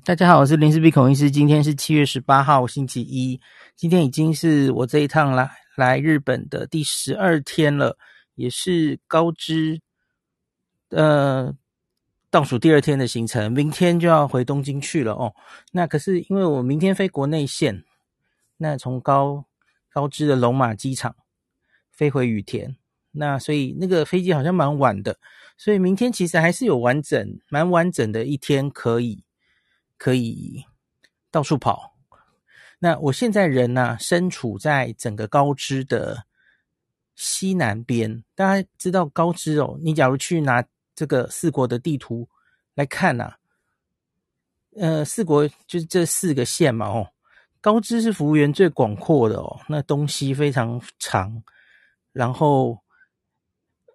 大家好，我是林氏璧孔医师。今天是七月十八号，星期一。今天已经是我这一趟来来日本的第十二天了，也是高知呃倒数第二天的行程。明天就要回东京去了哦。那可是因为我明天飞国内线，那从高高知的龙马机场飞回羽田，那所以那个飞机好像蛮晚的。所以明天其实还是有完整、蛮完整的一天可以可以到处跑。那我现在人呢、啊，身处在整个高知的西南边。大家知道高知哦，你假如去拿这个四国的地图来看呐、呃，四国就是这四个县嘛，哦，高知是幅员最广阔的哦，那东西非常长，然后。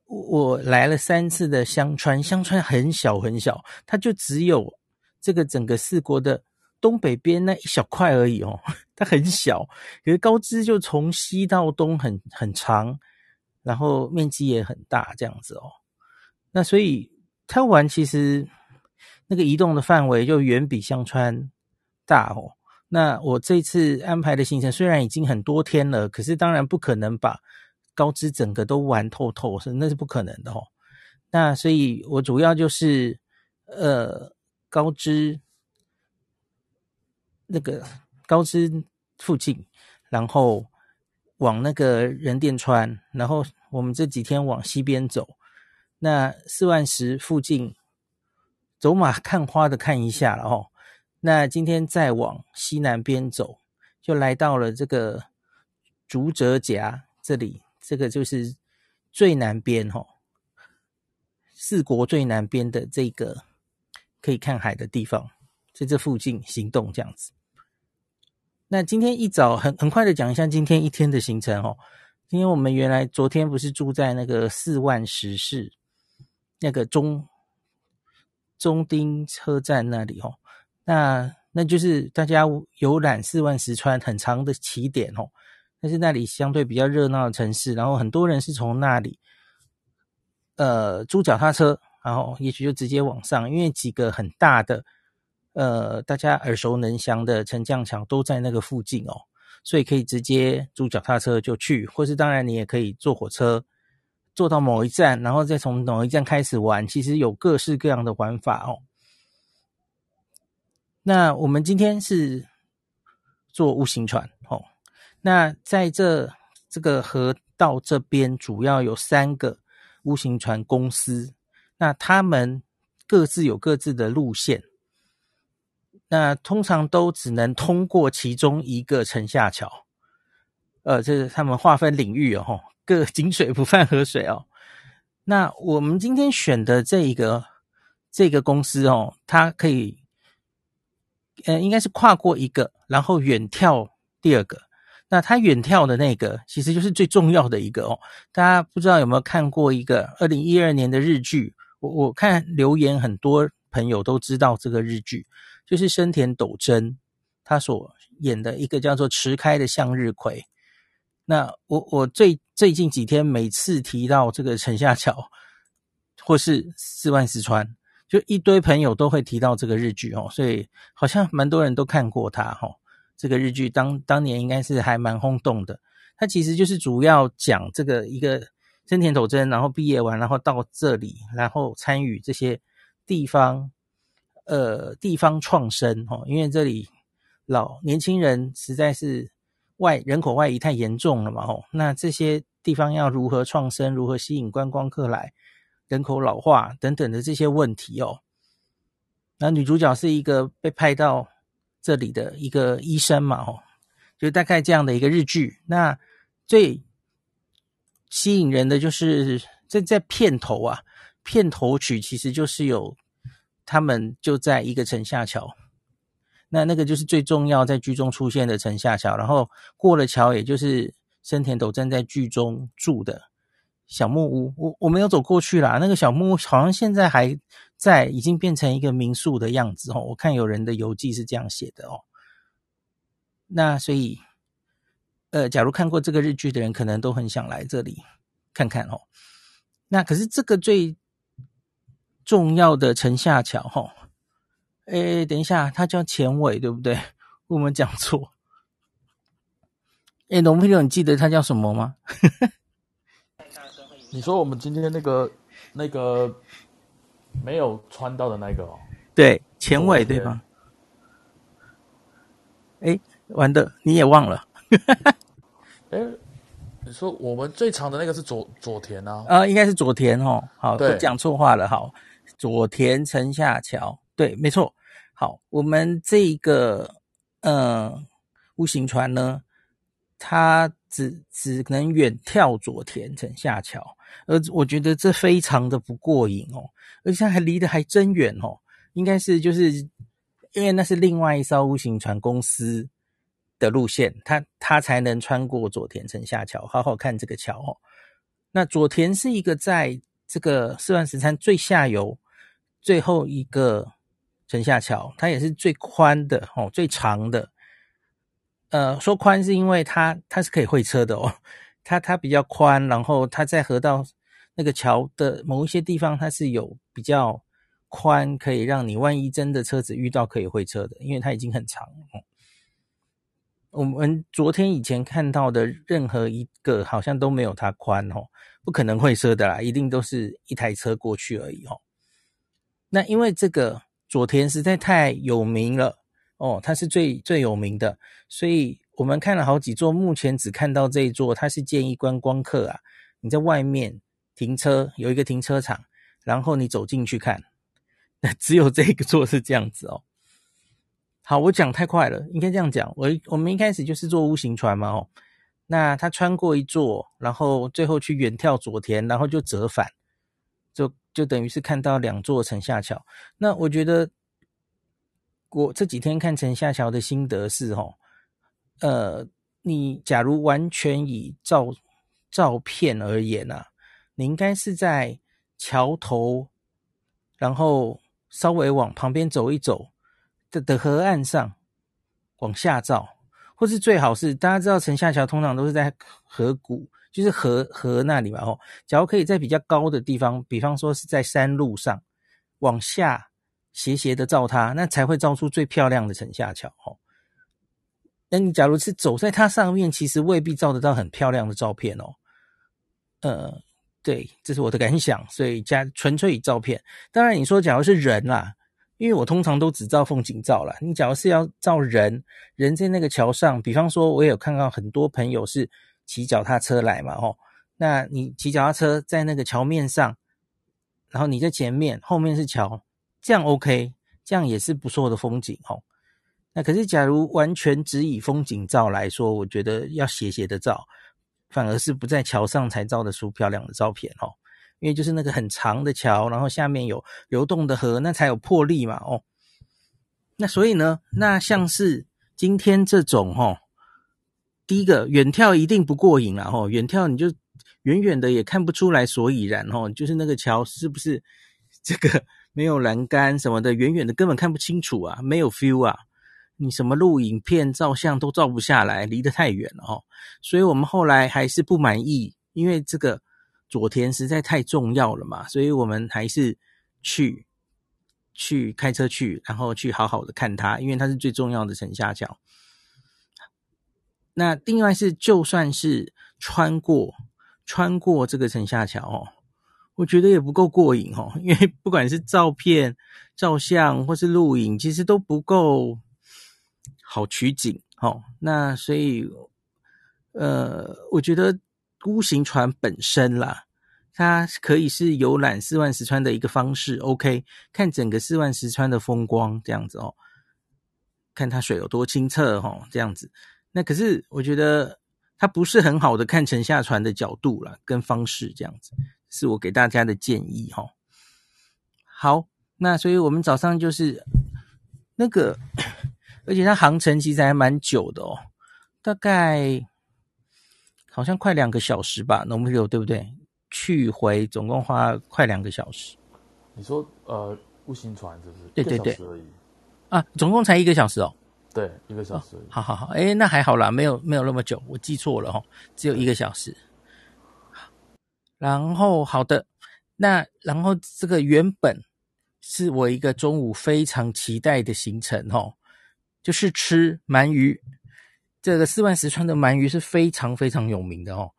我来了三次的香川，香川很小很小，它就只有这个整个四国的东北边那一小块而已哦，它很小。可是高知就从西到东很很长，然后面积也很大，这样子哦。那所以它玩其实那个移动的范围就远比香川大哦。那我这次安排的行程虽然已经很多天了，可是当然不可能把。高知整个都玩透透是那是不可能的哦，那所以我主要就是呃高知那个高知附近，然后往那个仁淀川，然后我们这几天往西边走，那四万石附近走马看花的看一下了哦，那今天再往西南边走，就来到了这个竹折岬这里。这个就是最南边哦，四国最南边的这个可以看海的地方，在这附近行动这样子。那今天一早很很快的讲一下今天一天的行程哦。今天我们原来昨天不是住在那个四万石市那个中中町车站那里哦，那那就是大家游览四万石川很长的起点哦。但是那里相对比较热闹的城市，然后很多人是从那里，呃，租脚踏车，然后也许就直接往上，因为几个很大的，呃，大家耳熟能详的沉降桥都在那个附近哦，所以可以直接租脚踏车就去，或是当然你也可以坐火车，坐到某一站，然后再从某一站开始玩，其实有各式各样的玩法哦。那我们今天是坐无形船哦。那在这这个河道这边，主要有三个 U 型船公司，那他们各自有各自的路线，那通常都只能通过其中一个城下桥，呃，这是他们划分领域哦，各井水不犯河水哦。那我们今天选的这一个这个公司哦，它可以，呃，应该是跨过一个，然后远眺第二个。那他远眺的那个，其实就是最重要的一个哦。大家不知道有没有看过一个二零一二年的日剧？我我看留言，很多朋友都知道这个日剧，就是生田斗真他所演的一个叫做《池开的向日葵》。那我我最最近几天每次提到这个城下桥或是四万四川，就一堆朋友都会提到这个日剧哦，所以好像蛮多人都看过它哈。这个日剧当当年应该是还蛮轰动的，它其实就是主要讲这个一个生田斗真，然后毕业完，然后到这里，然后参与这些地方呃地方创生哦，因为这里老年轻人实在是外人口外移太严重了嘛哦，那这些地方要如何创生，如何吸引观光客来，人口老化等等的这些问题哦，那女主角是一个被派到。这里的一个医生嘛，哦，就大概这样的一个日剧。那最吸引人的就是在在片头啊，片头曲其实就是有他们就在一个城下桥，那那个就是最重要在剧中出现的城下桥。然后过了桥，也就是生田斗站在剧中住的小木屋。我我没有走过去啦，那个小木屋好像现在还。在已经变成一个民宿的样子哦，我看有人的游记是这样写的哦。那所以，呃，假如看过这个日剧的人，可能都很想来这里看看哦。那可是这个最重要的城下桥哈，哎，等一下，它叫前尾，对不对？我们讲错。哎，龙飞龙，你记得它叫什么吗？你说我们今天那个那个没有穿到的那个哦？对，前尾对吧？哎，完的，你也忘了。诶，你说我们最长的那个是左左田啊？啊、呃，应该是左田哦。好，对，都讲错话了。好，左田城下桥，对，没错。好，我们这个呃乌行船呢，它只只能远眺左田城下桥，而我觉得这非常的不过瘾哦，而且还离得还真远哦，应该是就是因为那是另外一艘乌行船公司的路线，它它才能穿过佐田城下桥，好好看这个桥哦。那佐田是一个在这个四万石川最下游最后一个。城下桥，它也是最宽的哦，最长的。呃，说宽是因为它它是可以会车的哦，它它比较宽，然后它在河道那个桥的某一些地方，它是有比较宽，可以让你万一真的车子遇到可以会车的，因为它已经很长了。我们昨天以前看到的任何一个好像都没有它宽哦，不可能会车的啦，一定都是一台车过去而已哦。那因为这个。佐田实在太有名了哦，它是最最有名的，所以我们看了好几座，目前只看到这一座，它是建议观光客啊，你在外面停车，有一个停车场，然后你走进去看，那 只有这个座是这样子哦。好，我讲太快了，应该这样讲，我我们一开始就是坐 U 型船嘛哦，那他穿过一座，然后最后去远眺佐田，然后就折返。就就等于是看到两座城下桥。那我觉得我这几天看城下桥的心得是哦，呃，你假如完全以照照片而言啊，你应该是在桥头，然后稍微往旁边走一走的的河岸上往下照，或是最好是大家知道城下桥通常都是在河谷。就是河河那里嘛，吼，假如可以在比较高的地方，比方说是在山路上往下斜斜的照它，那才会照出最漂亮的城下桥，吼。那你假如是走在它上面，其实未必照得到很漂亮的照片哦。呃，对，这是我的感想，所以加纯粹以照片。当然你说假如是人啦，因为我通常都只照风景照啦。你假如是要照人，人在那个桥上，比方说我也有看到很多朋友是。骑脚踏车来嘛，吼，那你骑脚踏车在那个桥面上，然后你在前面，后面是桥，这样 OK，这样也是不错的风景，吼。那可是假如完全只以风景照来说，我觉得要斜斜的照，反而是不在桥上才照得出漂亮的照片，吼，因为就是那个很长的桥，然后下面有流动的河，那才有魄力嘛，哦。那所以呢，那像是今天这种，吼。第一个远眺一定不过瘾啦，吼，远眺你就远远的也看不出来所以然，吼，就是那个桥是不是这个没有栏杆什么的，远远的根本看不清楚啊，没有 feel 啊，你什么录影片、照相都照不下来，离得太远了，吼，所以我们后来还是不满意，因为这个佐田实在太重要了嘛，所以我们还是去去开车去，然后去好好的看它，因为它是最重要的城下桥。那另外是，就算是穿过穿过这个城下桥哦，我觉得也不够过瘾哦，因为不管是照片、照相或是录影，其实都不够好取景哦。那所以，呃，我觉得 U 型船本身啦，它可以是游览四万石川的一个方式。OK，看整个四万石川的风光这样子哦，看它水有多清澈哦，这样子。那可是我觉得它不是很好的看城下船的角度啦，跟方式这样子，是我给大家的建议齁。好，那所以我们早上就是那个，而且它航程其实还蛮久的哦，大概好像快两个小时吧，能不能对不对？去回总共花快两个小时。你说呃，U 型船是不是？对对对，啊，总共才一个小时哦。对，一个小时。哦。好好好，哎，那还好啦，没有没有那么久，我记错了哈，只有一个小时。然后好的，那然后这个原本是我一个中午非常期待的行程哦，就是吃鳗鱼。这个四万石川的鳗鱼是非常非常有名的哦。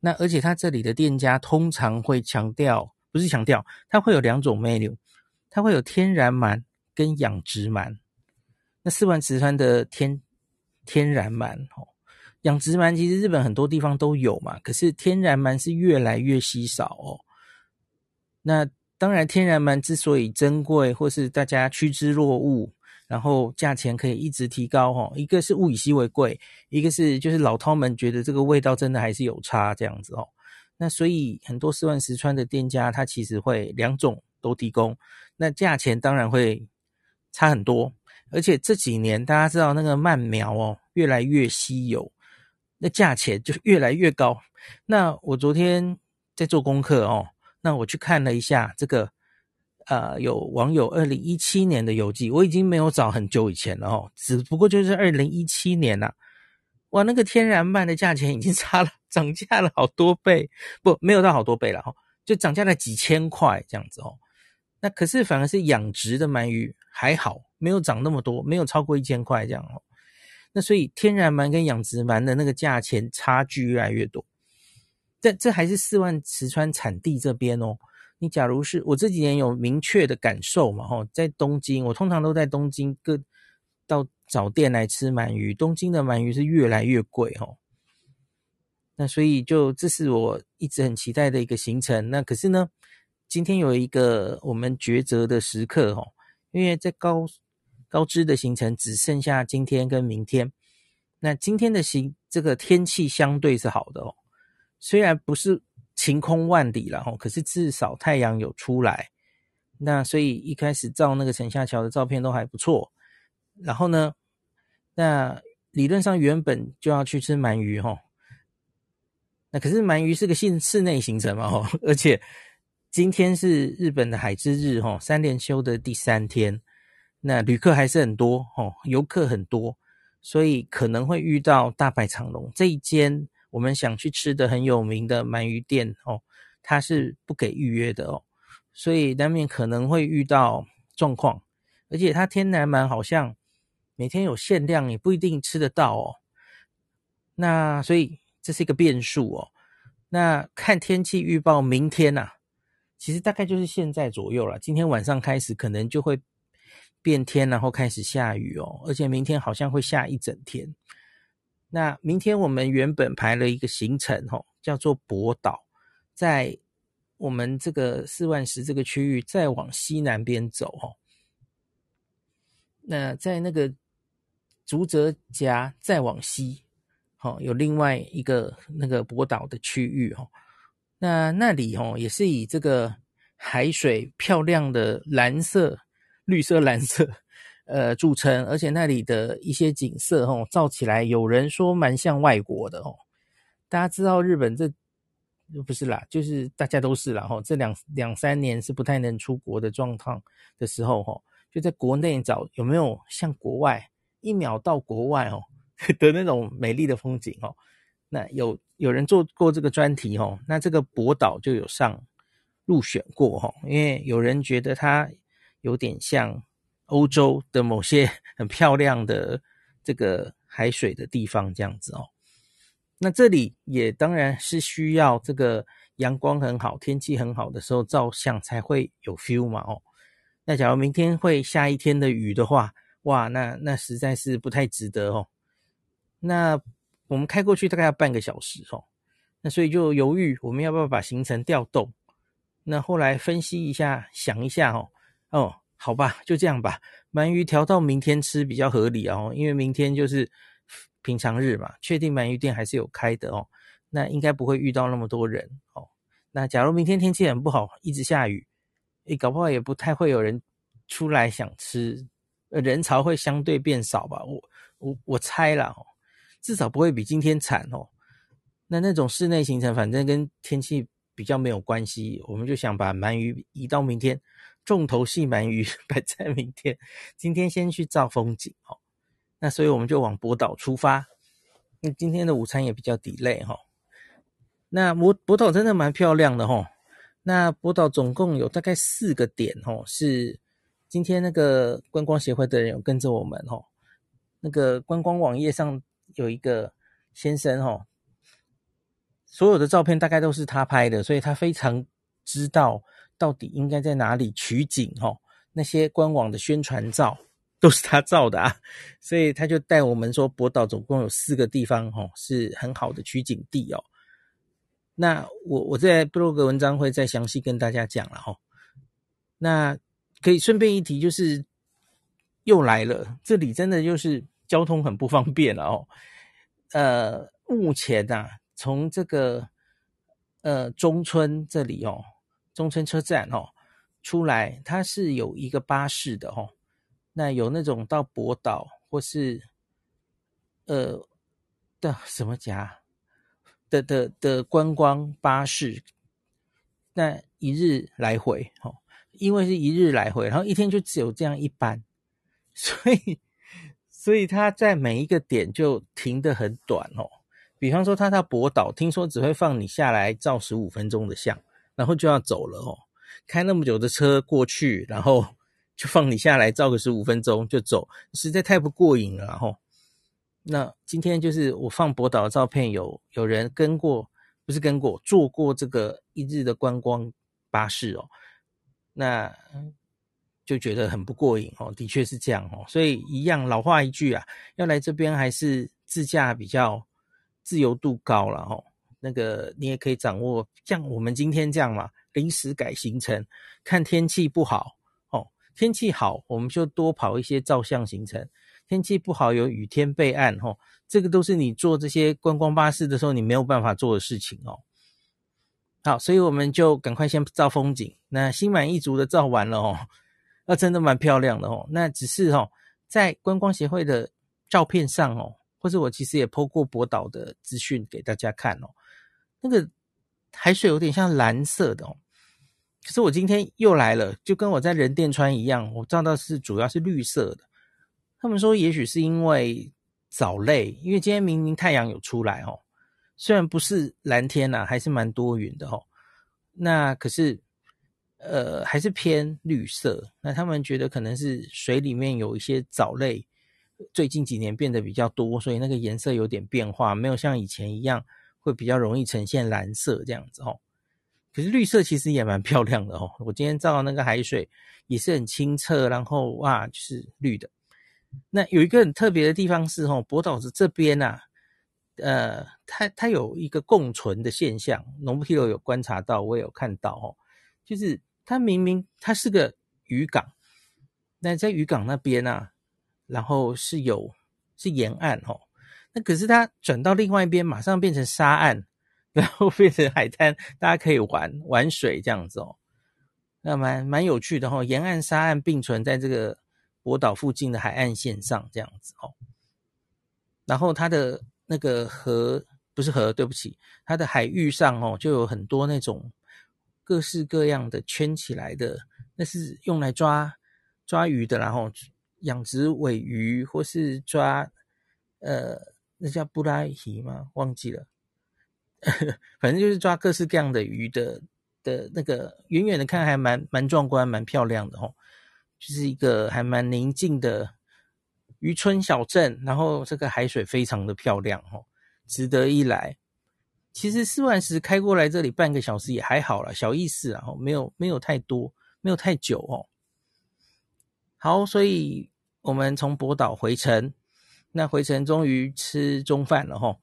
那而且它这里的店家通常会强调，不是强调，它会有两种 menu，它会有天然鳗跟养殖鳗。那四万石川的天天然鳗哦，养殖鳗其实日本很多地方都有嘛，可是天然鳗是越来越稀少哦。那当然，天然鳗之所以珍贵，或是大家趋之若鹜。然后价钱可以一直提高哈，一个是物以稀为贵，一个是就是老饕们觉得这个味道真的还是有差这样子哦。那所以很多四万石川的店家，他其实会两种都提供，那价钱当然会差很多。而且这几年大家知道那个鳗苗哦越来越稀有，那价钱就越来越高。那我昨天在做功课哦，那我去看了一下这个。呃，有网友二零一七年的游记，我已经没有找很久以前了哦，只不过就是二零一七年呐、啊，哇，那个天然鳗的价钱已经 差了，涨价了好多倍，不，没有到好多倍了哈，就涨价了几千块这样子哦。那可是反而是养殖的鳗鱼还好，没有涨那么多，没有超过一千块这样哦。那所以天然鳗跟养殖鳗的那个价钱差距越来越多，这这还是四万石川产地这边哦。你假如是我这几年有明确的感受嘛？吼，在东京，我通常都在东京各到找店来吃鳗鱼。东京的鳗鱼是越来越贵吼，那所以就这是我一直很期待的一个行程。那可是呢，今天有一个我们抉择的时刻吼，因为在高高知的行程只剩下今天跟明天。那今天的行这个天气相对是好的哦，虽然不是。晴空万里了吼，可是至少太阳有出来，那所以一开始照那个城下桥的照片都还不错。然后呢，那理论上原本就要去吃鳗鱼吼，那可是鳗鱼是个室室内行程嘛吼，而且今天是日本的海之日吼，三连休的第三天，那旅客还是很多吼，游客很多，所以可能会遇到大排长龙。这一间。我们想去吃的很有名的鳗鱼店哦，它是不给预约的哦，所以难免可能会遇到状况，而且它天然鳗好像每天有限量，也不一定吃得到哦。那所以这是一个变数哦。那看天气预报，明天呐、啊，其实大概就是现在左右了。今天晚上开始可能就会变天，然后开始下雨哦，而且明天好像会下一整天。那明天我们原本排了一个行程，吼，叫做博岛，在我们这个四万石这个区域再往西南边走，吼。那在那个竹泽夹再往西，吼，有另外一个那个博岛的区域，吼。那那里，吼，也是以这个海水漂亮的蓝色、绿色、蓝色。呃，著称，而且那里的一些景色，哦，照起来有人说蛮像外国的，哦。大家知道日本这不是啦，就是大家都是啦，吼。这两两三年是不太能出国的状况的时候，吼，就在国内找有没有像国外一秒到国外，哦 的那种美丽的风景，哦。那有有人做过这个专题，哦，那这个博岛就有上入选过，吼，因为有人觉得它有点像。欧洲的某些很漂亮的这个海水的地方，这样子哦。那这里也当然是需要这个阳光很好、天气很好的时候照相才会有 feel 嘛哦。那假如明天会下一天的雨的话，哇，那那实在是不太值得哦。那我们开过去大概要半个小时哦。那所以就犹豫我们要不要把行程调动。那后来分析一下，想一下哦，哦。好吧，就这样吧。鳗鱼调到明天吃比较合理哦，因为明天就是平常日嘛，确定鳗鱼店还是有开的哦。那应该不会遇到那么多人哦。那假如明天天气很不好，一直下雨，诶，搞不好也不太会有人出来想吃，呃，人潮会相对变少吧。我我我猜啦哦，至少不会比今天惨哦。那那种室内行程，反正跟天气比较没有关系，我们就想把鳗鱼移到明天。重头戏鳗鱼 摆在明天，今天先去照风景哦。那所以我们就往博岛出发。那今天的午餐也比较 delay 哈。那博博岛真的蛮漂亮的哈。那博岛总共有大概四个点哦，是今天那个观光协会的人有跟着我们哦，那个观光网页上有一个先生哦，所有的照片大概都是他拍的，所以他非常知道到底应该在哪里取景哦。那些官网的宣传照 都是他照的啊，所以他就带我们说，博岛总共有四个地方哦，是很好的取景地哦。那我我在部落格文章会再详细跟大家讲了哈。那可以顺便一提，就是又来了，这里真的就是交通很不方便了哦。呃，目前呐、啊，从这个呃中村这里哦，中村车站哦出来，它是有一个巴士的哦。那有那种到博岛或是呃的什么家？的的的观光巴士，那一日来回哦，因为是一日来回，然后一天就只有这样一班，所以所以他在每一个点就停得很短哦。比方说他到博岛，听说只会放你下来照十五分钟的相，然后就要走了哦。开那么久的车过去，然后就放你下来照个十五分钟就走，实在太不过瘾了吼。那今天就是我放博岛的照片，有有人跟过，不是跟过，坐过这个一日的观光巴士哦，那就觉得很不过瘾哦，的确是这样哦，所以一样老话一句啊，要来这边还是自驾比较自由度高了哦。那个你也可以掌握，像我们今天这样嘛，临时改行程，看天气不好哦，天气好我们就多跑一些照相行程。天气不好，有雨天备案，吼，这个都是你坐这些观光巴士的时候你没有办法做的事情哦。好，所以我们就赶快先照风景，那心满意足的照完了哦，那真的蛮漂亮的哦。那只是哦，在观光协会的照片上哦，或者我其实也 po 过博导的资讯给大家看哦，那个海水有点像蓝色的哦，可是我今天又来了，就跟我在仁电川一样，我照到是主要是绿色的。他们说，也许是因为藻类，因为今天明明太阳有出来哦，虽然不是蓝天呐、啊，还是蛮多云的哦。那可是，呃，还是偏绿色。那他们觉得可能是水里面有一些藻类，最近几年变得比较多，所以那个颜色有点变化，没有像以前一样会比较容易呈现蓝色这样子哦。可是绿色其实也蛮漂亮的哦。我今天照的那个海水也是很清澈，然后哇，就是绿的。那有一个很特别的地方是吼，博岛这边呐、啊，呃，它它有一个共存的现象，NOBUHIRO 有观察到，我也有看到哦，就是它明明它是个渔港，那在渔港那边啊，然后是有是沿岸吼，那可是它转到另外一边，马上变成沙岸，然后变成海滩，大家可以玩玩水这样子哦，那蛮蛮有趣的吼，沿岸沙岸并存在这个。博岛附近的海岸线上这样子哦，然后它的那个河不是河，对不起，它的海域上哦就有很多那种各式各样的圈起来的，那是用来抓抓鱼的，然后养殖尾鱼或是抓呃那叫布拉鱼吗？忘记了，反正就是抓各式各样的鱼的的那个，远远的看还蛮蛮壮观，蛮漂亮的哦。就是一个还蛮宁静的渔村小镇，然后这个海水非常的漂亮哦，值得一来。其实四万十开过来这里半个小时也还好啦，小意思啊，没有没有太多，没有太久哦。好，所以我们从博岛回程，那回程终于吃中饭了哈。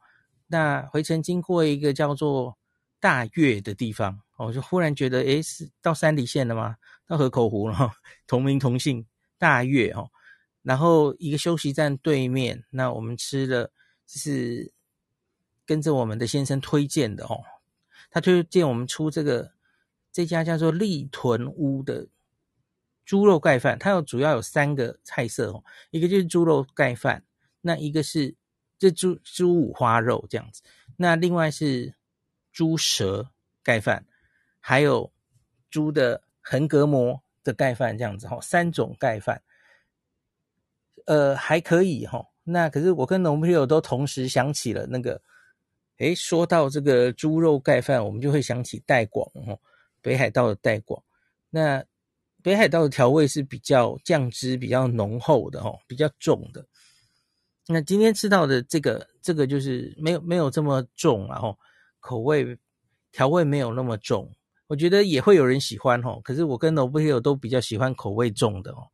那回程经过一个叫做大岳的地方，我就忽然觉得，诶，是到山梨县了吗？到河口湖了，同名同姓大岳哦，然后一个休息站对面，那我们吃了，就是跟着我们的先生推荐的哦，他推荐我们出这个这家叫做立屯屋的猪肉盖饭，它有主要有三个菜色哦，一个就是猪肉盖饭，那一个是这猪猪五花肉这样子，那另外是猪舌盖饭，还有猪的。横膈膜的盖饭这样子哈，三种盖饭，呃，还可以哈。那可是我跟农朋友都同时想起了那个，诶，说到这个猪肉盖饭，我们就会想起带广哦，北海道的带广。那北海道的调味是比较酱汁比较浓厚的哦，比较重的。那今天吃到的这个这个就是没有没有这么重啊，吼，口味调味没有那么重，我觉得也会有人喜欢吼。可是我跟 Nobuhiro 都比较喜欢口味重的哦，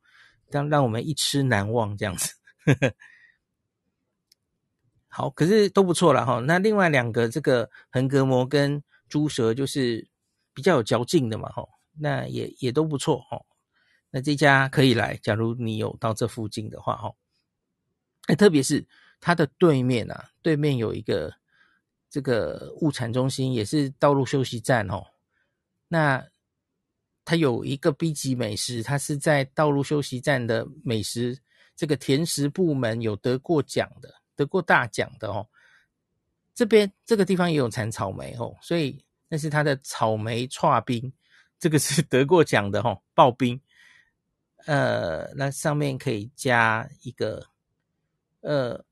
让让我们一吃难忘这样子。好，可是都不错了哈。那另外两个这个横膈膜跟猪舌就是比较有嚼劲的嘛，吼，那也也都不错哦。那这家可以来，假如你有到这附近的话，吼。哎，特别是它的对面啊，对面有一个这个物产中心，也是道路休息站哦。那它有一个 B 级美食，它是在道路休息站的美食这个甜食部门有得过奖的，得过大奖的哦。这边这个地方也有产草莓哦，所以那是它的草莓剉冰，这个是 得过奖的哦，刨冰。呃，那上面可以加一个。呃，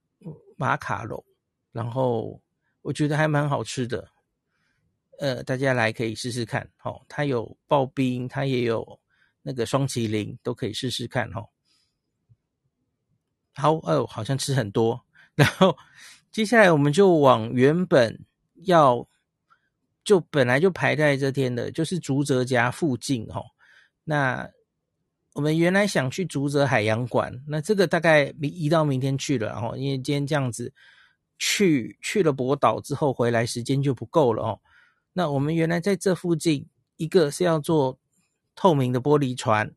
马卡龙，然后我觉得还蛮好吃的，呃，大家来可以试试看，哦，它有刨冰，它也有那个双淇淋，都可以试试看，哦。好，哦，好像吃很多，然后接下来我们就往原本要就本来就排在这天的，就是竹泽家附近，哦，那。我们原来想去竹泽海洋馆，那这个大概移移到明天去了，然后因为今天这样子去去了博岛之后回来时间就不够了哦。那我们原来在这附近，一个是要坐透明的玻璃船，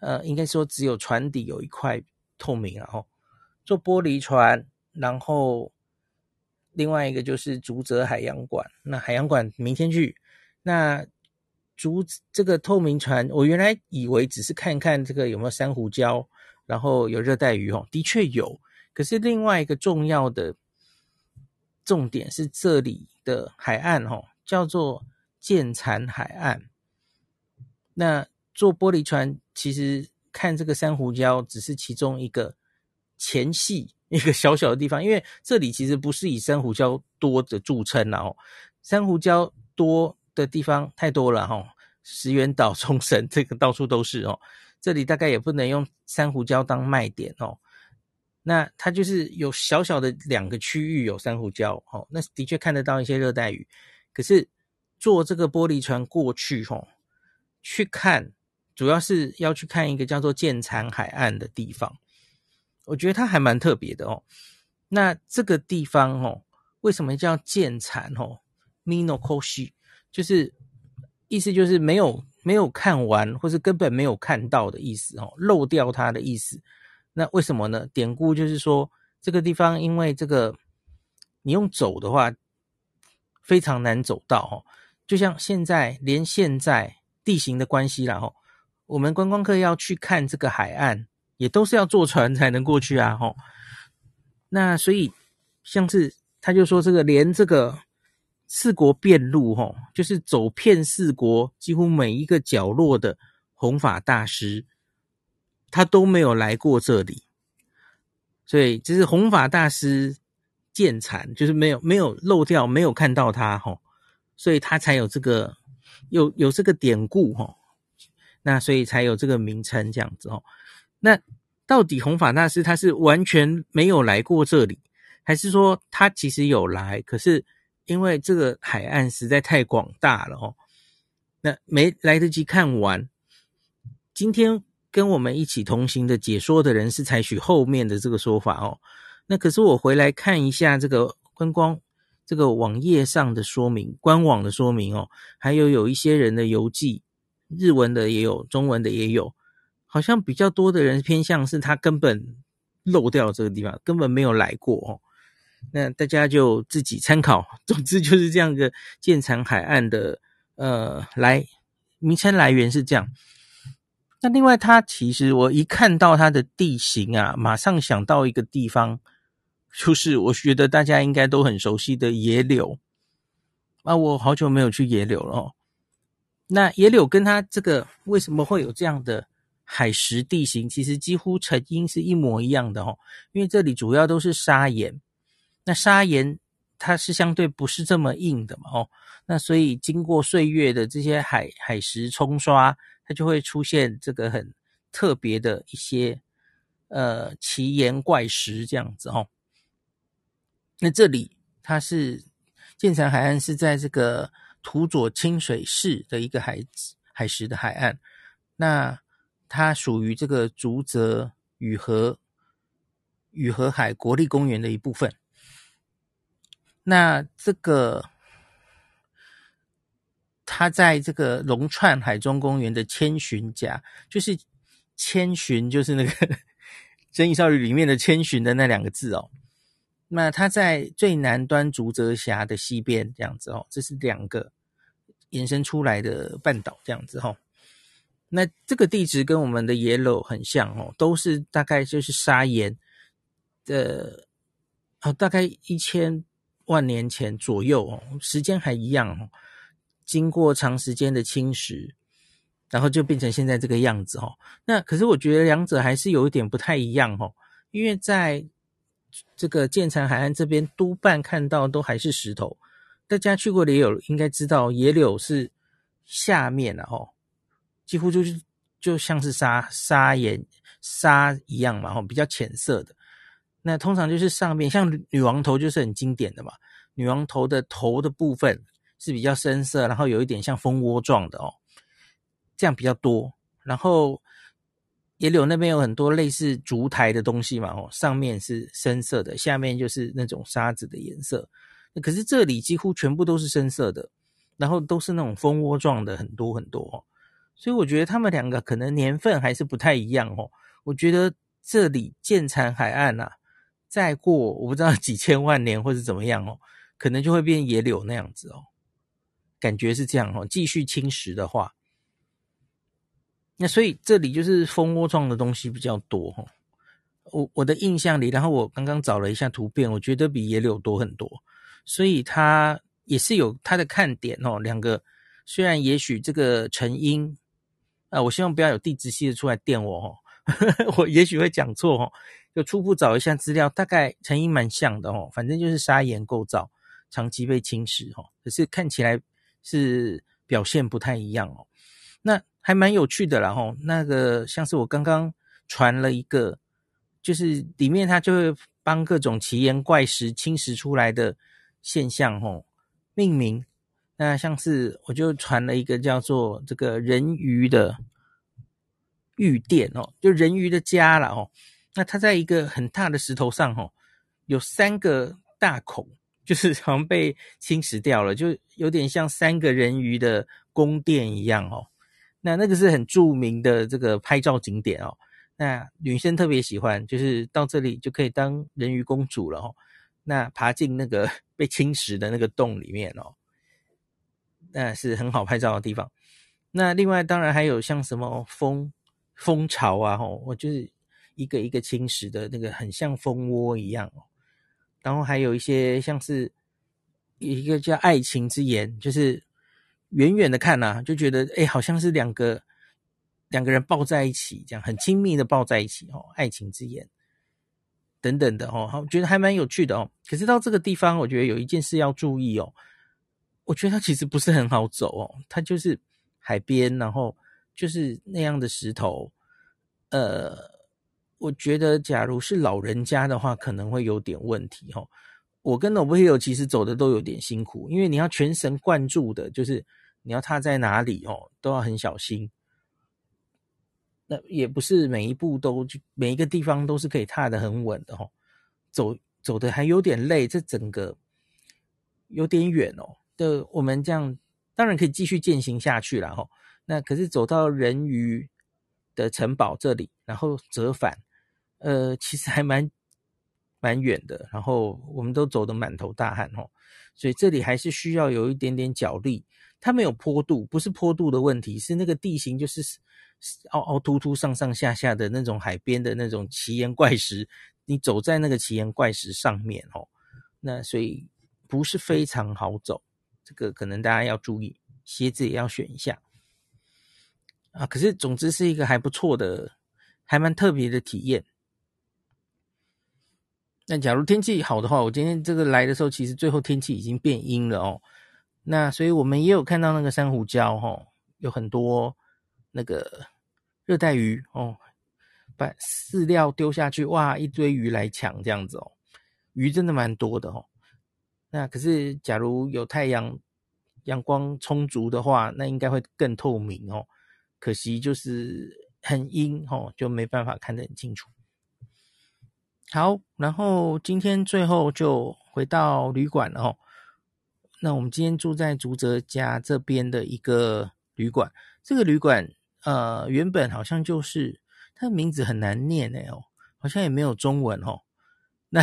呃，应该说只有船底有一块透明，然后坐玻璃船，然后另外一个就是竹泽海洋馆。那海洋馆明天去，那。竹这个透明船，我原来以为只是看看这个有没有珊瑚礁，然后有热带鱼哦，的确有。可是另外一个重要的重点是这里的海岸哦，叫做建残海岸。那坐玻璃船其实看这个珊瑚礁只是其中一个前戏，一个小小的地方，因为这里其实不是以珊瑚礁多的著称哦，珊瑚礁多。的地方太多了哈，石垣岛、冲绳这个到处都是哦。这里大概也不能用珊瑚礁当卖点哦。那它就是有小小的两个区域有珊瑚礁哦，那的确看得到一些热带鱼。可是坐这个玻璃船过去哦，去看主要是要去看一个叫做建残海岸的地方。我觉得它还蛮特别的哦。那这个地方哦，为什么叫建残哦？Minokoshi 就是意思就是没有没有看完，或是根本没有看到的意思哦，漏掉它的意思。那为什么呢？典故就是说，这个地方因为这个你用走的话非常难走到哦，就像现在连现在地形的关系啦吼，我们观光客要去看这个海岸，也都是要坐船才能过去啊吼。那所以像是他就说这个连这个。四国遍路，吼，就是走遍四国，几乎每一个角落的弘法大师，他都没有来过这里，所以这是弘法大师见禅，就是没有没有漏掉，没有看到他，吼，所以他才有这个有有这个典故，吼，那所以才有这个名称这样子，吼，那到底弘法大师他是完全没有来过这里，还是说他其实有来，可是？因为这个海岸实在太广大了哦，那没来得及看完。今天跟我们一起同行的解说的人是采取后面的这个说法哦。那可是我回来看一下这个观光这个网页上的说明，官网的说明哦，还有有一些人的游记，日文的也有，中文的也有，好像比较多的人偏向是他根本漏掉这个地方，根本没有来过哦。那大家就自己参考。总之就是这样一个见残海岸的呃来名称来源是这样。那另外，它其实我一看到它的地形啊，马上想到一个地方，就是我觉得大家应该都很熟悉的野柳啊。我好久没有去野柳了哦。那野柳跟它这个为什么会有这样的海蚀地形？其实几乎成因是一模一样的哦，因为这里主要都是砂岩。那砂岩它是相对不是这么硬的嘛，哦，那所以经过岁月的这些海海蚀冲刷，它就会出现这个很特别的一些呃奇岩怪石这样子哦。那这里它是建成海岸，是在这个土佐清水市的一个海海蚀的海岸，那它属于这个竹泽雨河雨河海国立公园的一部分。那这个他在这个龙串海中公园的千寻家，就是千寻，就是那个《正义少女》里面的千寻的那两个字哦。那他在最南端竹泽峡的西边，这样子哦，这是两个延伸出来的半岛，这样子哦。那这个地质跟我们的野柳很像哦，都是大概就是砂岩的哦，大概一千万年前左右哦，时间还一样哦。经过长时间的侵蚀，然后就变成现在这个样子哦。那可是我觉得两者还是有一点不太一样哦，因为在这个建材海岸这边多半看到都还是石头，大家去过的也有应该知道，野柳是下面啊，哦，几乎就是就像是沙沙岩沙一样嘛，吼，比较浅色的。那通常就是上面像女王头就是很经典的嘛，女王头的头的部分是比较深色，然后有一点像蜂窝状的哦，这样比较多，然后。野柳那边有很多类似烛台的东西嘛，哦，上面是深色的，下面就是那种沙子的颜色。可是这里几乎全部都是深色的，然后都是那种蜂窝状的，很多很多哦。所以我觉得他们两个可能年份还是不太一样哦。我觉得这里建材海岸啊，再过我不知道几千万年或是怎么样哦，可能就会变野柳那样子哦，感觉是这样哦。继续侵蚀的话。那所以这里就是蜂窝状的东西比较多哈，我我的印象里，然后我刚刚找了一下图片，我觉得比野柳多很多，所以它也是有它的看点哦。两个虽然也许这个成因啊，我希望不要有地质系的出来电我哦，我也许会讲错哦。就初步找一下资料，大概成因蛮像的哦，反正就是砂岩构造长期被侵蚀哦，可是看起来是表现不太一样哦。那还蛮有趣的啦吼，那个像是我刚刚传了一个，就是里面它就会帮各种奇岩怪石侵蚀出来的现象吼命名。那像是我就传了一个叫做这个人鱼的玉殿哦，就人鱼的家了哦。那它在一个很大的石头上哦，有三个大孔，就是好像被侵蚀掉了，就有点像三个人鱼的宫殿一样哦。那那个是很著名的这个拍照景点哦，那女生特别喜欢，就是到这里就可以当人鱼公主了哦。那爬进那个 被侵蚀的那个洞里面哦，那是很好拍照的地方。那另外当然还有像什么风蜂巢啊，吼，我就是一个一个侵蚀的那个很像蜂窝一样哦。然后还有一些像是一个叫爱情之眼，就是。远远的看呐、啊，就觉得哎，好像是两个两个人抱在一起，这样很亲密的抱在一起哦，爱情之眼等等的哦，我觉得还蛮有趣的哦。可是到这个地方，我觉得有一件事要注意哦。我觉得它其实不是很好走哦，它就是海边，然后就是那样的石头。呃，我觉得假如是老人家的话，可能会有点问题哦。我跟 n o b l e 其实走的都有点辛苦，因为你要全神贯注的，就是你要踏在哪里哦，都要很小心。那也不是每一步都每一个地方都是可以踏得很稳的哦，走走的还有点累，这整个有点远哦。的我们这样当然可以继续践行下去了哈。那可是走到人鱼的城堡这里，然后折返，呃，其实还蛮。蛮远的，然后我们都走得满头大汗哦，所以这里还是需要有一点点脚力。它没有坡度，不是坡度的问题，是那个地形就是凹凹凸凸、上上下下的那种海边的那种奇岩怪石，你走在那个奇岩怪石上面哦，那所以不是非常好走，这个可能大家要注意，鞋子也要选一下啊。可是总之是一个还不错的，还蛮特别的体验。那假如天气好的话，我今天这个来的时候，其实最后天气已经变阴了哦。那所以我们也有看到那个珊瑚礁、哦，有很多那个热带鱼哦，把饲料丢下去，哇，一堆鱼来抢这样子哦，鱼真的蛮多的哦。那可是假如有太阳阳光充足的话，那应该会更透明哦。可惜就是很阴哦，就没办法看得很清楚。好，然后今天最后就回到旅馆了哦。那我们今天住在竹泽家这边的一个旅馆，这个旅馆呃原本好像就是它的名字很难念哎哦，好像也没有中文哦。那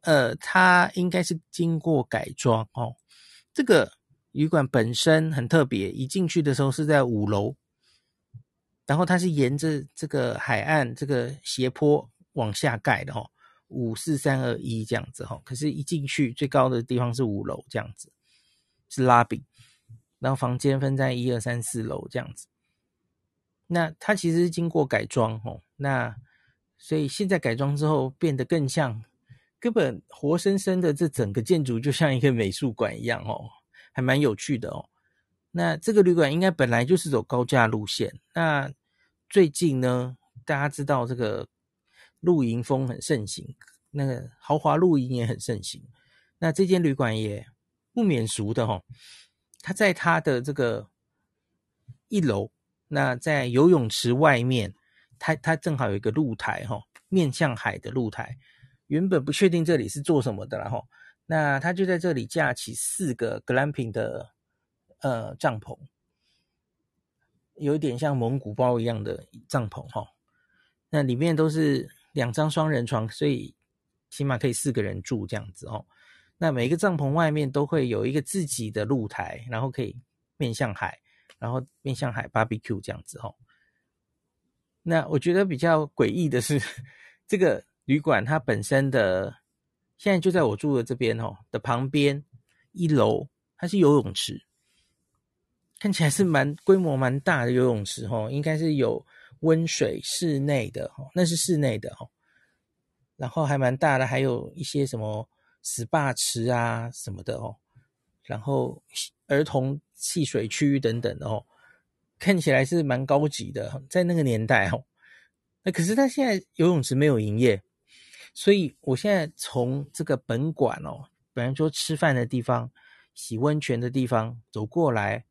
呃它应该是经过改装哦。这个旅馆本身很特别，一进去的时候是在五楼，然后它是沿着这个海岸这个斜坡往下盖的哦。五四三二一这样子哈，可是，一进去最高的地方是五楼这样子，是 lobby，然后房间分在一二三四楼这样子。那它其实是经过改装哦，那所以现在改装之后变得更像，根本活生生的这整个建筑就像一个美术馆一样哦，还蛮有趣的哦。那这个旅馆应该本来就是走高价路线，那最近呢，大家知道这个。露营风很盛行，那个豪华露营也很盛行。那这间旅馆也不免俗的齁，它在它的这个一楼，那在游泳池外面，它它正好有一个露台齁，面向海的露台。原本不确定这里是做什么的啦齁，那他就在这里架起四个 glamping 的呃帐篷，有一点像蒙古包一样的帐篷齁，那里面都是。两张双人床，所以起码可以四个人住这样子哦。那每个帐篷外面都会有一个自己的露台，然后可以面向海，然后面向海 barbecue 这样子哦。那我觉得比较诡异的是，这个旅馆它本身的现在就在我住的这边哦的旁边一楼，它是游泳池，看起来是蛮规模蛮大的游泳池哦，应该是有。温水室内的哦，那是室内的哦，然后还蛮大的，还有一些什么 SPA 池啊什么的哦，然后儿童戏水区等等哦，看起来是蛮高级的，在那个年代哦。那可是他现在游泳池没有营业，所以我现在从这个本馆哦，比方说吃饭的地方、洗温泉的地方走过来，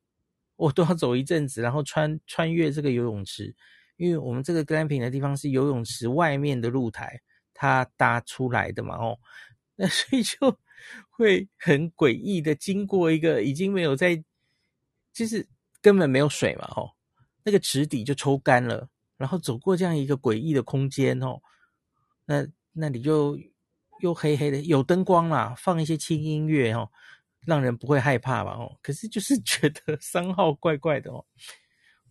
我都要走一阵子，然后穿穿越这个游泳池。因为我们这个 glamping 的地方是游泳池外面的露台，它搭出来的嘛，哦，那 所以就会很诡异的经过一个已经没有在，就是根本没有水嘛，哦，那个池底就抽干了，然后走过这样一个诡异的空间，哦，那那里就又黑黑的，有灯光啦，放一些轻音乐，哦，让人不会害怕吧，哦，可是就是 觉得三号怪怪的，哦。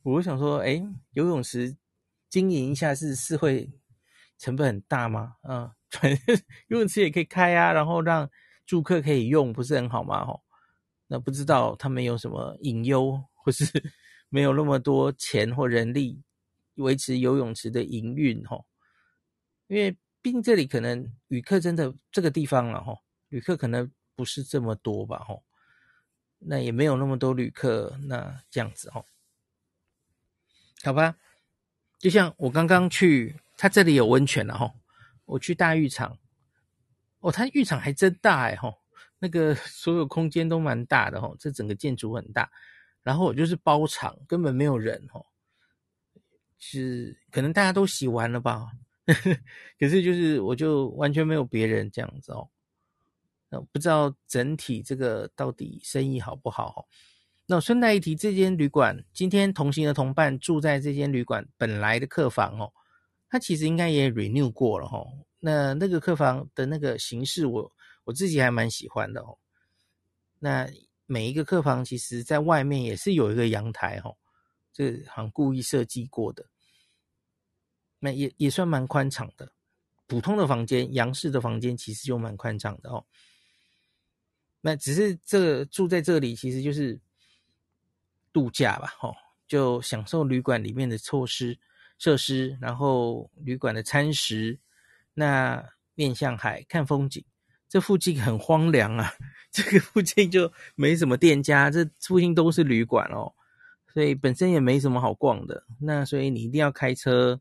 我想说，哎，游泳池经营一下是是会成本很大吗？嗯，反正 游泳池也可以开啊，然后让住客可以用，不是很好吗？吼，那不知道他们有什么隐忧，或是 没有那么多钱或人力维持游泳池的营运？吼，因为毕竟这里可能旅客真的这个地方了，哦，旅客可能不是这么多吧？吼，那也没有那么多旅客，那这样子，吼。好吧，就像我刚刚去，他这里有温泉了哈。我去大浴场，哦，他浴场还真大哎哈，那个所有空间都蛮大的哈，这整个建筑很大。然后我就是包场，根本没有人哈，是可能大家都洗完了吧？可是就是我就完全没有别人这样子哦。那不知道整体这个到底生意好不好？那顺带一提，这间旅馆今天同行的同伴住在这间旅馆本来的客房哦，他其实应该也 renew 过了哦。那那个客房的那个形式我，我我自己还蛮喜欢的哦。那每一个客房其实在外面也是有一个阳台哦，这好像故意设计过的。那也也算蛮宽敞的，普通的房间，洋式的房间其实就蛮宽敞的哦。那只是这住在这里，其实就是。度假吧，吼，就享受旅馆里面的措施设施，然后旅馆的餐食，那面向海看风景。这附近很荒凉啊，这个附近就没什么店家，这附近都是旅馆哦，所以本身也没什么好逛的。那所以你一定要开车，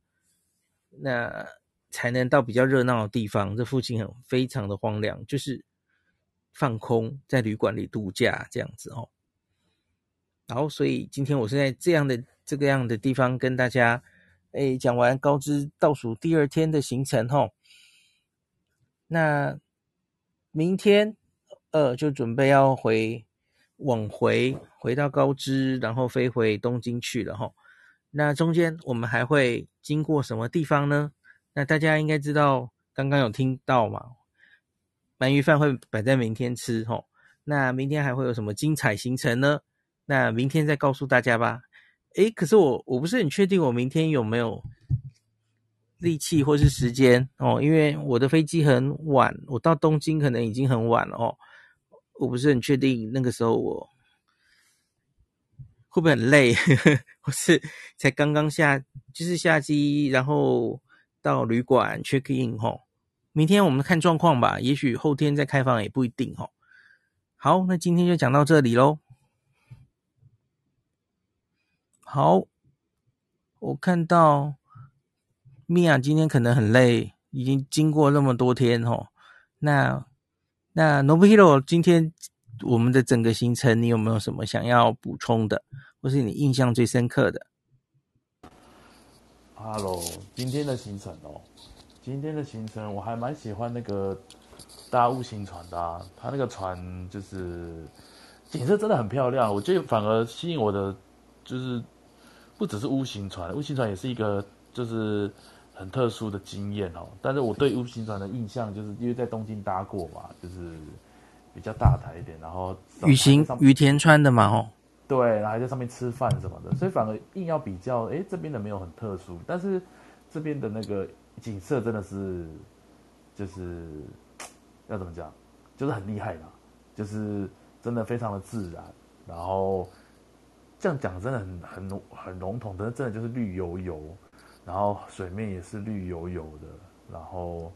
那才能到比较热闹的地方。这附近很非常的荒凉，就是放空在旅馆里度假这样子哦。然后，所以今天我是在这样的这个样的地方跟大家，诶，讲完高知倒数第二天的行程吼。那明天，呃，就准备要回往回回到高知，然后飞回东京去了吼。那中间我们还会经过什么地方呢？那大家应该知道，刚刚有听到嘛？鳗鱼饭会摆在明天吃吼。那明天还会有什么精彩行程呢？那明天再告诉大家吧。诶，可是我我不是很确定我明天有没有力气或是时间哦，因为我的飞机很晚，我到东京可能已经很晚了哦。我不是很确定那个时候我会不会很累，呵呵，或是才刚刚下就是下机，然后到旅馆 check in 哦。明天我们看状况吧，也许后天再开放也不一定哦。好，那今天就讲到这里喽。好，我看到米娅今天可能很累，已经经过那么多天哦。那那 Nobuhiro 今天我们的整个行程，你有没有什么想要补充的，或是你印象最深刻的？Hello，今天的行程哦，今天的行程我还蛮喜欢那个搭 U 型船的啊，它那个船就是景色真的很漂亮，我觉得反而吸引我的就是。不只是 U 型船，U 型船也是一个就是很特殊的经验哦。但是我对 U 型船的印象，就是因为在东京搭过嘛，就是比较大台一点，然后雨行雨田川的嘛，哦，对，然后还在上面吃饭什么的，所以反而硬要比较，哎，这边的没有很特殊，但是这边的那个景色真的是，就是 要怎么讲，就是很厉害嘛，就是真的非常的自然，然后。这样讲真的很很很笼统，但是真的就是绿油油，然后水面也是绿油油的，然后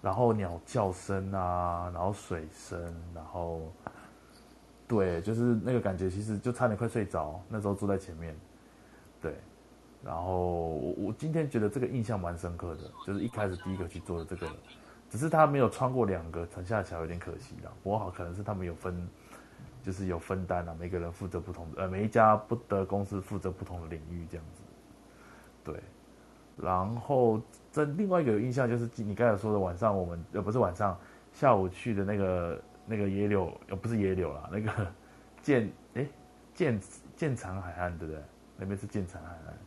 然后鸟叫声啊，然后水声，然后对，就是那个感觉，其实就差点快睡着。那时候坐在前面，然后我我今天觉得这个印象蛮深刻的，就是一开始第一个去做的这个，只是他没有穿过两个城下桥，有点可惜了。不过好，可能是他们有分。就是有分担啊，每个人负责不同的，呃，每一家不得公司负责不同的领域这样子，对。然后这另外一个有印象就是你刚才说的晚上我们呃不是晚上下午去的那个那个野柳呃不是野柳啦，那个建诶建建长海岸对不对？那边是建长海岸。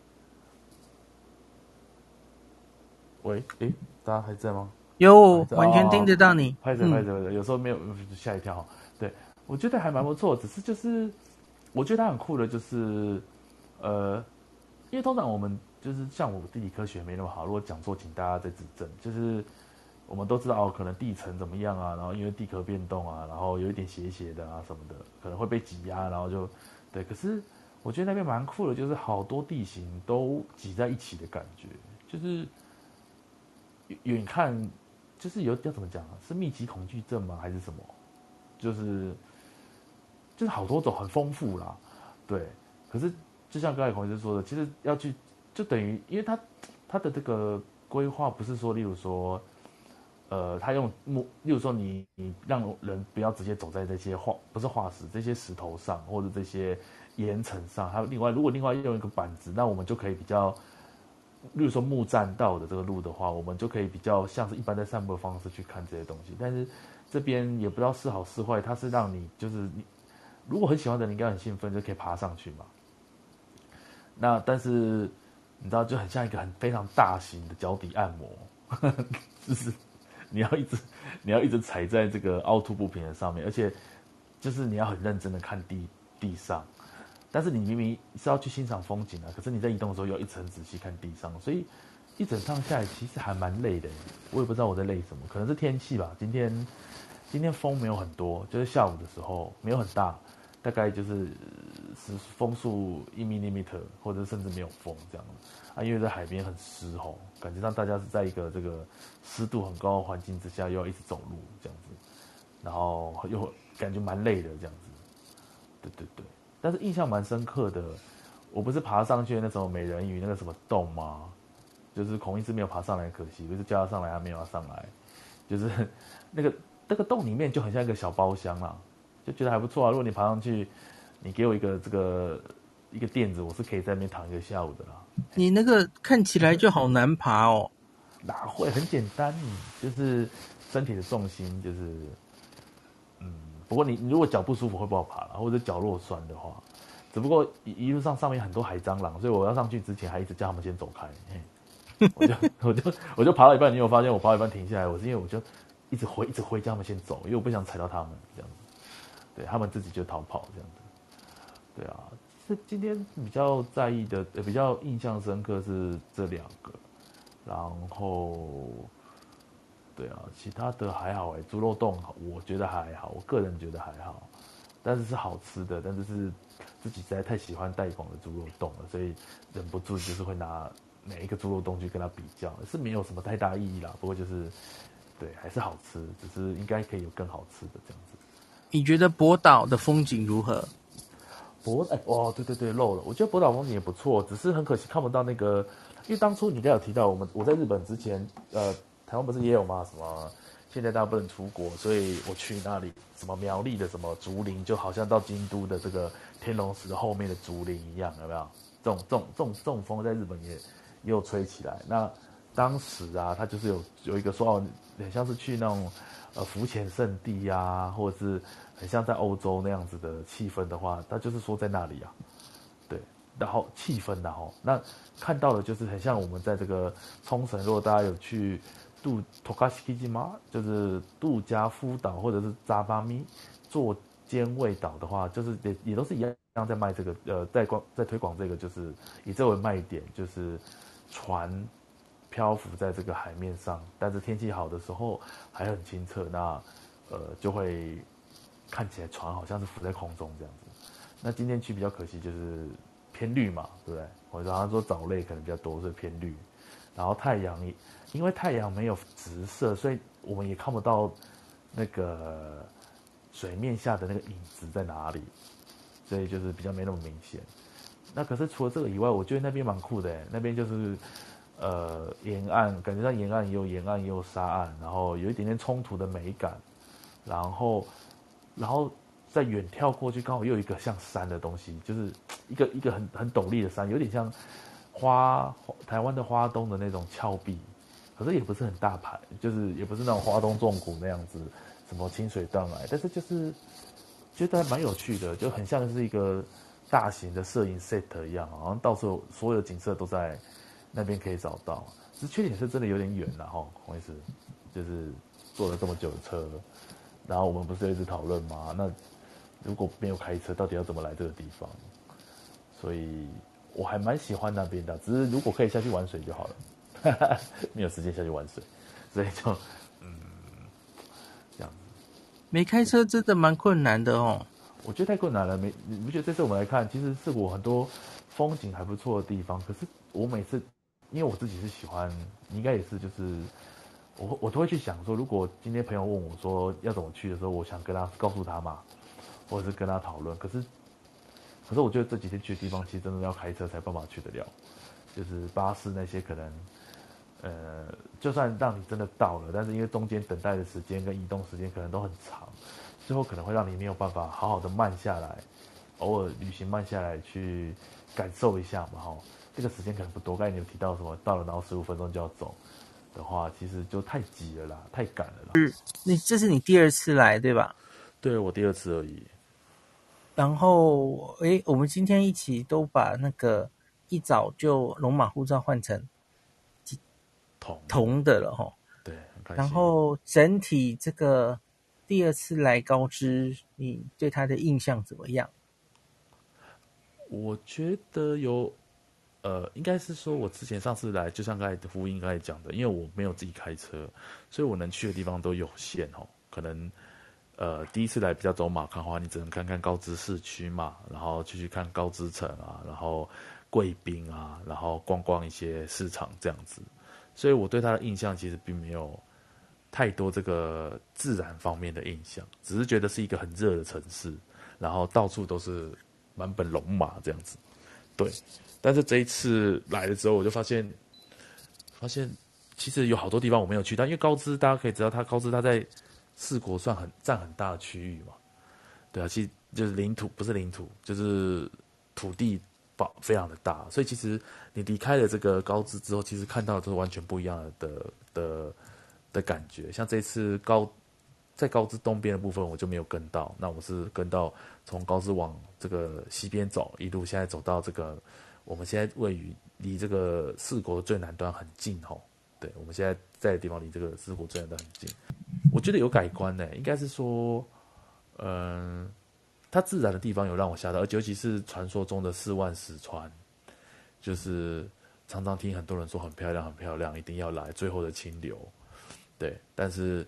喂，诶，大家还在吗？有，完全听得到你。拍着拍着，有时候没有吓一跳，对。我觉得还蛮不错，只是就是，我觉得它很酷的，就是，呃，因为通常我们就是像我地理科学没那么好，如果讲座，请大家再指正。就是我们都知道哦，可能地层怎么样啊，然后因为地壳变动啊，然后有一点斜斜的啊什么的，可能会被挤压，然后就对。可是我觉得那边蛮酷的，就是好多地形都挤在一起的感觉，就是远看就是有要怎么讲啊？是密集恐惧症吗？还是什么？就是。就是好多种很丰富啦，对。可是就像刚才孔医生说的，其实要去就等于，因为他他的这个规划不是说，例如说，呃，他用木，例如说你你让人不要直接走在这些化不是化石这些石头上或者这些岩层上，还有另外如果另外用一个板子，那我们就可以比较，例如说木栈道的这个路的话，我们就可以比较像是一般在散步的方式去看这些东西。但是这边也不知道是好是坏，它是让你就是你。如果很喜欢的，你应该很兴奋，就可以爬上去嘛。那但是你知道，就很像一个很非常大型的脚底按摩，呵 呵就是你要一直你要一直踩在这个凹凸不平的上面，而且就是你要很认真的看地地上。但是你明明是要去欣赏风景啊，可是你在移动的时候要一直很仔细看地上，所以一整趟下来其实还蛮累的。我也不知道我在累什么，可能是天气吧。今天今天风没有很多，就是下午的时候没有很大。大概就是是风速一 millimeter，或者甚至没有风这样啊，因为在海边很湿吼，感觉上大家是在一个这个湿度很高的环境之下，又要一直走路这样子，然后又感觉蛮累的这样子，对对对，但是印象蛮深刻的，我不是爬上去那种美人鱼那个什么洞吗？就是孔一直没有爬上来，可惜，就是叫他上来，他没有要上来，就是 那个那个洞里面就很像一个小包厢啦，就觉得还不错啊。如果你爬上去，你给我一个这个一个垫子，我是可以在那边躺一个下午的啦。你那个看起来就好难爬哦，哪会很简单？就是身体的重心就是，嗯，不过你你如果脚不舒服会不好爬了，或者脚落酸的话，只不过一一路上上面很多海蟑螂，所以我要上去之前还一直叫他们先走开。我就 我就我就爬到一半，你有发现我爬一半停下来？我是因为我就一直挥一直挥叫他们先走，因为我不想踩到他们这样子，对他们自己就逃跑这样子，对啊。今天比较在意的，比较印象深刻是这两个，然后，对啊，其他的还好哎，猪肉冻我觉得还好，我个人觉得还好，但是是好吃的，但是是自己实在太喜欢带广的猪肉冻了，所以忍不住就是会拿每一个猪肉冻去跟它比较，是没有什么太大意义啦，不过就是对，还是好吃，只是应该可以有更好吃的这样子。你觉得博岛的风景如何？博哎哦，对对对，漏了。我觉得博岛风景也不错，只是很可惜看不到那个，因为当初你应该有提到，我们我在日本之前，呃，台湾不是也有吗？什么现在大家不能出国，所以我去那里，什么苗栗的什么竹林，就好像到京都的这个天龙寺后面的竹林一样，有没有？这种这种这种这种风在日本也也有吹起来。那当时啊，他就是有有一个说哦，很像是去那种呃浮潜圣地呀、或者是。很像在欧洲那样子的气氛的话，他就是说在那里啊，对，然后气氛然后那看到的就是很像我们在这个冲绳，如果大家有去度托卡西基吗？就是杜加夫岛或者是扎巴咪做尖位岛的话，就是也也都是一样在卖这个呃，在广在推广这个，就是以这为卖点，就是船漂浮在这个海面上，但是天气好的时候还很清澈，那呃就会。看起来船好像是浮在空中这样子，那今天去比较可惜就是偏绿嘛，对不对？我刚刚说藻类可能比较多，所以偏绿。然后太阳因为太阳没有直射，所以我们也看不到那个水面下的那个影子在哪里，所以就是比较没那么明显。那可是除了这个以外，我觉得那边蛮酷的，那边就是呃沿岸，感觉到沿岸也有沿岸也有沙岸，然后有一点点冲突的美感，然后。然后再远眺过去，刚好又有一个像山的东西，就是一个一个很很陡立的山，有点像花台湾的花东的那种峭壁，可是也不是很大牌，就是也不是那种花东纵谷那样子，什么清水断崖，但是就是觉得还蛮有趣的，就很像是一个大型的摄影 set 一样，好像到时候所有的景色都在那边可以找到。只是缺点是真的有点远了哈，不好意思，就是坐了这么久的车。然后我们不是一直讨论吗？那如果没有开车，到底要怎么来这个地方？所以我还蛮喜欢那边的，只是如果可以下去玩水就好了，没有时间下去玩水，所以就嗯这样子。没开车真的蛮困难的哦。我觉得太困难了，没你不觉得？这次我们来看，其实是我很多风景还不错的地方，可是我每次因为我自己是喜欢，你应该也是就是。我我都会去想说，如果今天朋友问我说要怎么去的时候，我想跟他告诉他嘛，或者是跟他讨论。可是，可是我觉得这几天去的地方，其实真的要开车才办法去得了。就是巴士那些可能，呃，就算让你真的到了，但是因为中间等待的时间跟移动时间可能都很长，最后可能会让你没有办法好好的慢下来，偶尔旅行慢下来去感受一下嘛，哈。这个时间可能不多。刚才你有提到什么，到了然后十五分钟就要走。的话，其实就太急了啦，太赶了啦。嗯，你这是你第二次来对吧？对，我第二次而已。然后，诶，我们今天一起都把那个一早就龙马护照换成铜铜的了哈。对。然后整体这个第二次来高知，你对他的印象怎么样？我觉得有。呃，应该是说，我之前上次来，就像刚才呼应刚才讲的，因为我没有自己开车，所以我能去的地方都有限哦。可能，呃，第一次来比较走马看花，你只能看看高知市区嘛，然后去去看高知城啊，然后贵宾啊，然后逛逛一些市场这样子。所以我对他的印象其实并没有太多这个自然方面的印象，只是觉得是一个很热的城市，然后到处都是。满本龙马这样子。对，但是这一次来了之后，我就发现，发现其实有好多地方我没有去到，因为高知大家可以知道，它高知它在四国算很占很大的区域嘛。对啊，其实就是领土不是领土，就是土地非常的大，所以其实你离开了这个高知之后，其实看到的都是完全不一样的的的的感觉。像这次高在高知东边的部分，我就没有跟到，那我是跟到从高知往这个西边走，一路现在走到这个我们现在位于离这个四国的最南端很近吼。对，我们现在在的地方离这个四国最南端很近，我觉得有改观呢，应该是说。嗯，它自然的地方有让我吓到，而尤其是传说中的四万石川，就是常常听很多人说很漂亮，很漂亮，一定要来最后的清流。对，但是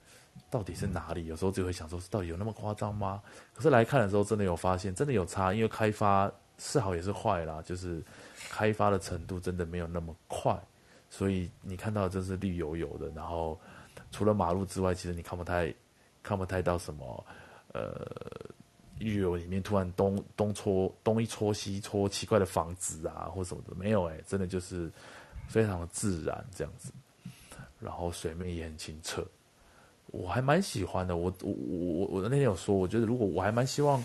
到底是哪里？有时候就会想说，到底有那么夸张吗？可是来看的时候，真的有发现，真的有差，因为开发是好也是坏啦，就是开发的程度真的没有那么快，所以你看到的真是绿油油的，然后除了马路之外，其实你看不太看不太到什么。呃，绿油里面突然东东戳东一戳西戳，奇怪的房子啊，或什么的没有哎、真的就是非常的自然这样子，然后水面也很清澈，我还蛮喜欢的。我我我我那天有说，我觉得如果我还蛮希望，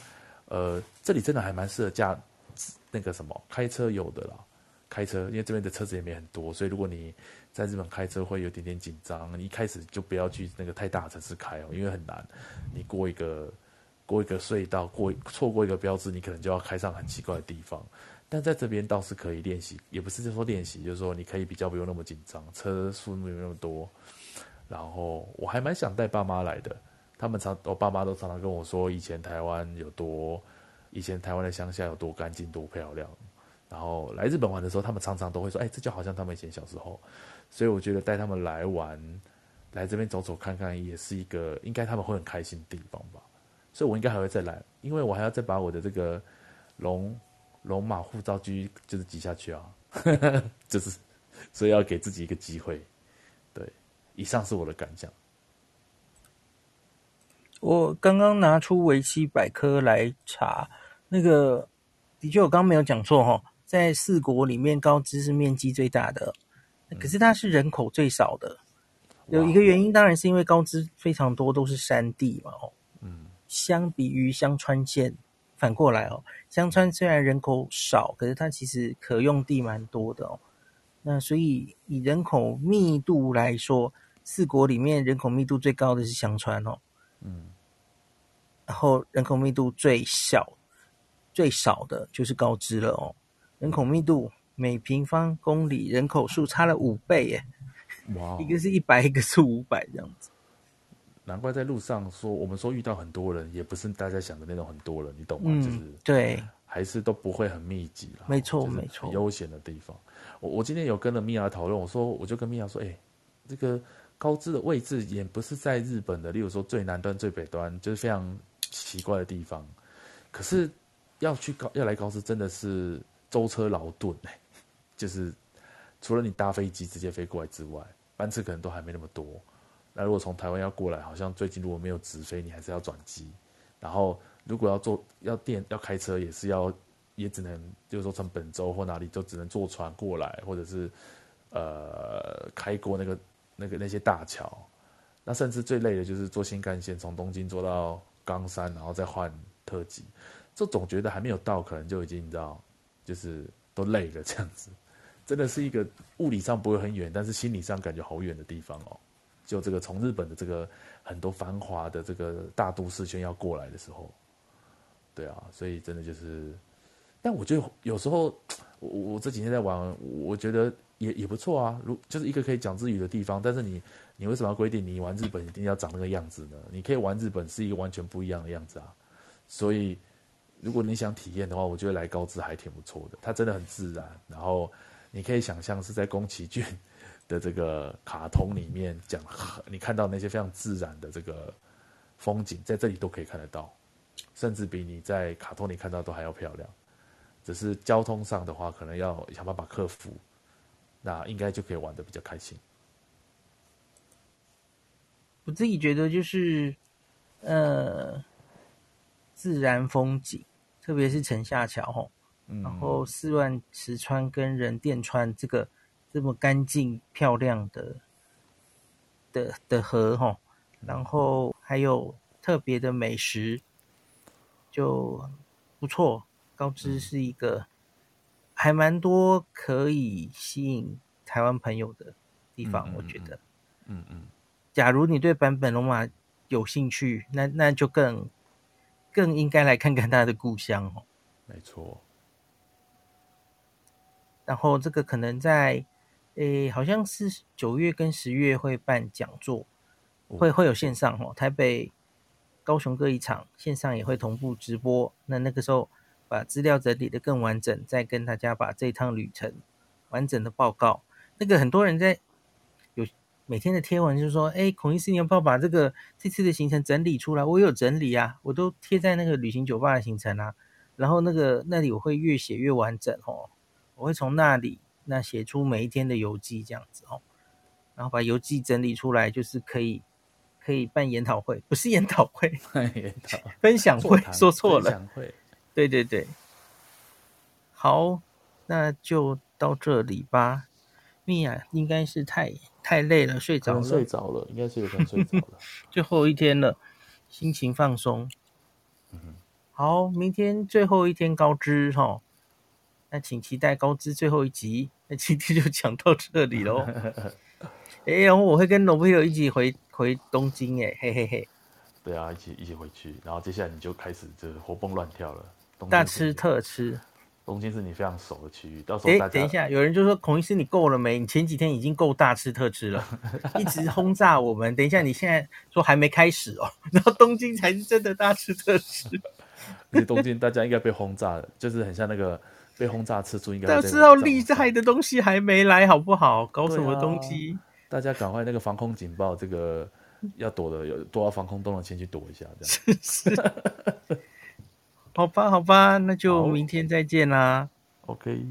呃，这里真的还蛮适合驾那个什么开车游的啦，开车，因为这边的车子也没很多，所以如果你在日本开车会有点点紧张，你一开始就不要去那个太大的城市开哦，因为很难，你过一个。过一个隧道，过错过一个标志，你可能就要开上很奇怪的地方。但在这边倒是可以练习，也不是就说练习，就是说你可以比较不用那么紧张，车数没有那么多。然后我还蛮想带爸妈来的，他们常我爸妈都常常跟我说，以前台湾有多，以前台湾的乡下有多干净、多漂亮。然后来日本玩的时候，他们常常都会说，哎，这就好像他们以前小时候。所以我觉得带他们来玩，来这边走走看看，也是一个应该他们会很开心的地方吧。所以我应该还会再来，因为我还要再把我的这个龙龙马护照继续就是挤下去啊，就是所以要给自己一个机会。对，以上是我的感想。我刚刚拿出维基百科来查，那个的确我刚刚没有讲错哈，在四国里面高知是面积最大的，可是它是人口最少的。有一个原因，当然是因为高知非常多都是山地嘛，哦。相比于香川县，反过来哦，香川虽然人口少，可是它其实可用地蛮多的哦。那所以以人口密度来说，四国里面人口密度最高的是香川哦，嗯，然后人口密度最小、最少的就是高知了哦。人口密度每平方公里人口数差了五倍耶，哇，一个是一百，一个是五百这样子。难怪在路上说，我们说遇到很多人，也不是大家想的那种很多人，你懂吗？嗯、就是对，还是都不会很密集啦。没错，没错，悠闲的地方。我我今天有跟了米娅讨论，我说我就跟米娅说，哎、欸，这个高知的位置也不是在日本的，例如说最南端、最北端，就是非常奇怪的地方。可是要去高要来高知，真的是舟车劳顿哎，就是除了你搭飞机直接飞过来之外，班次可能都还没那么多。那如果从台湾要过来，好像最近如果没有直飞，你还是要转机。然后如果要坐要电要开车，也是要也只能就是说从本州或哪里就只能坐船过来，或者是呃开过那个那个那些大桥。那甚至最累的就是坐新干线从东京坐到冈山，然后再换特急。这总觉得还没有到，可能就已经你知道，就是都累了这样子。真的是一个物理上不会很远，但是心理上感觉好远的地方哦。就这个从日本的这个很多繁华的这个大都市圈要过来的时候，对啊，所以真的就是，但我觉得有时候 我我这几天在玩，我觉得也也不错啊。如就是一个可以讲日语的地方，但是你你为什么要规定你玩日本一定要长那个样子呢？你可以玩日本是一个完全不一样的样子啊。所以如果你想体验的话，我觉得来高知还挺不错的，它真的很自然，然后你可以想象是在宫崎骏的这个卡通里面讲，你看到那些非常自然的这个风景，在这里都可以看得到，甚至比你在卡通里看到都还要漂亮。只是交通上的话，可能要想办法克服，那应该就可以玩的比较开心。我自己觉得就是，呃，自然风景特别是城下桥吼，然后四万石川跟仁电川这个这么干净漂亮的的的河吼，然后还有特别的美食，就不错。高知是一个还蛮多可以吸引台湾朋友的地方，我觉得。嗯嗯。假如你对版本龙马有兴趣，那那就更更应该来看看他的故乡哦。没错。然后这个可能在诶，好像是九月跟十月会办讲座，会会有线上哦。台北、高雄各一场，线上也会同步直播。那那个时候把资料整理的更完整，再跟大家把这趟旅程完整的报告。那个很多人在有。每天的贴文就是说，哎，孔医师，你要不要把这个这次的行程整理出来？我有整理啊，我都贴在那个旅行酒吧的行程啊。然后那个那里我会越写越完整哦，我会从那里那写出每一天的游记这样子哦，然后把游记整理出来，就是可以可以办研讨会，不是研讨会，研讨分享会，说错了，分享会，对对对，好，那就到这里吧。米娅应该是太太累了，睡着了。睡着了，应该是有点睡着了。最后一天了，心情放松。嗯。好，明天最后一天高知哈，那请期待高知最后一集。那今天就讲到这里喽。哎，然后我会跟罗朋友一起回回东京，哎，嘿嘿嘿。对啊，一起一起回去，然后接下来你就开始就是活蹦乱跳了，大吃特吃。东京是你非常熟的区域，到时候等一下，有人就说孔医师你够了没？你前几天已经够大吃特吃了，一直轰炸我们。等一下，你现在说还没开始哦，然后东京才是真的大吃特吃。其实东京大家应该被轰炸了，就是很像那个被轰炸次数应该。要知道厉害的东西还没来，好不好？搞什么东西？啊、大家赶快那个防空警报，这个要躲的有躲到防空洞的先去躲一下，这样。是是好吧，好吧，那就明天再见啦。OK。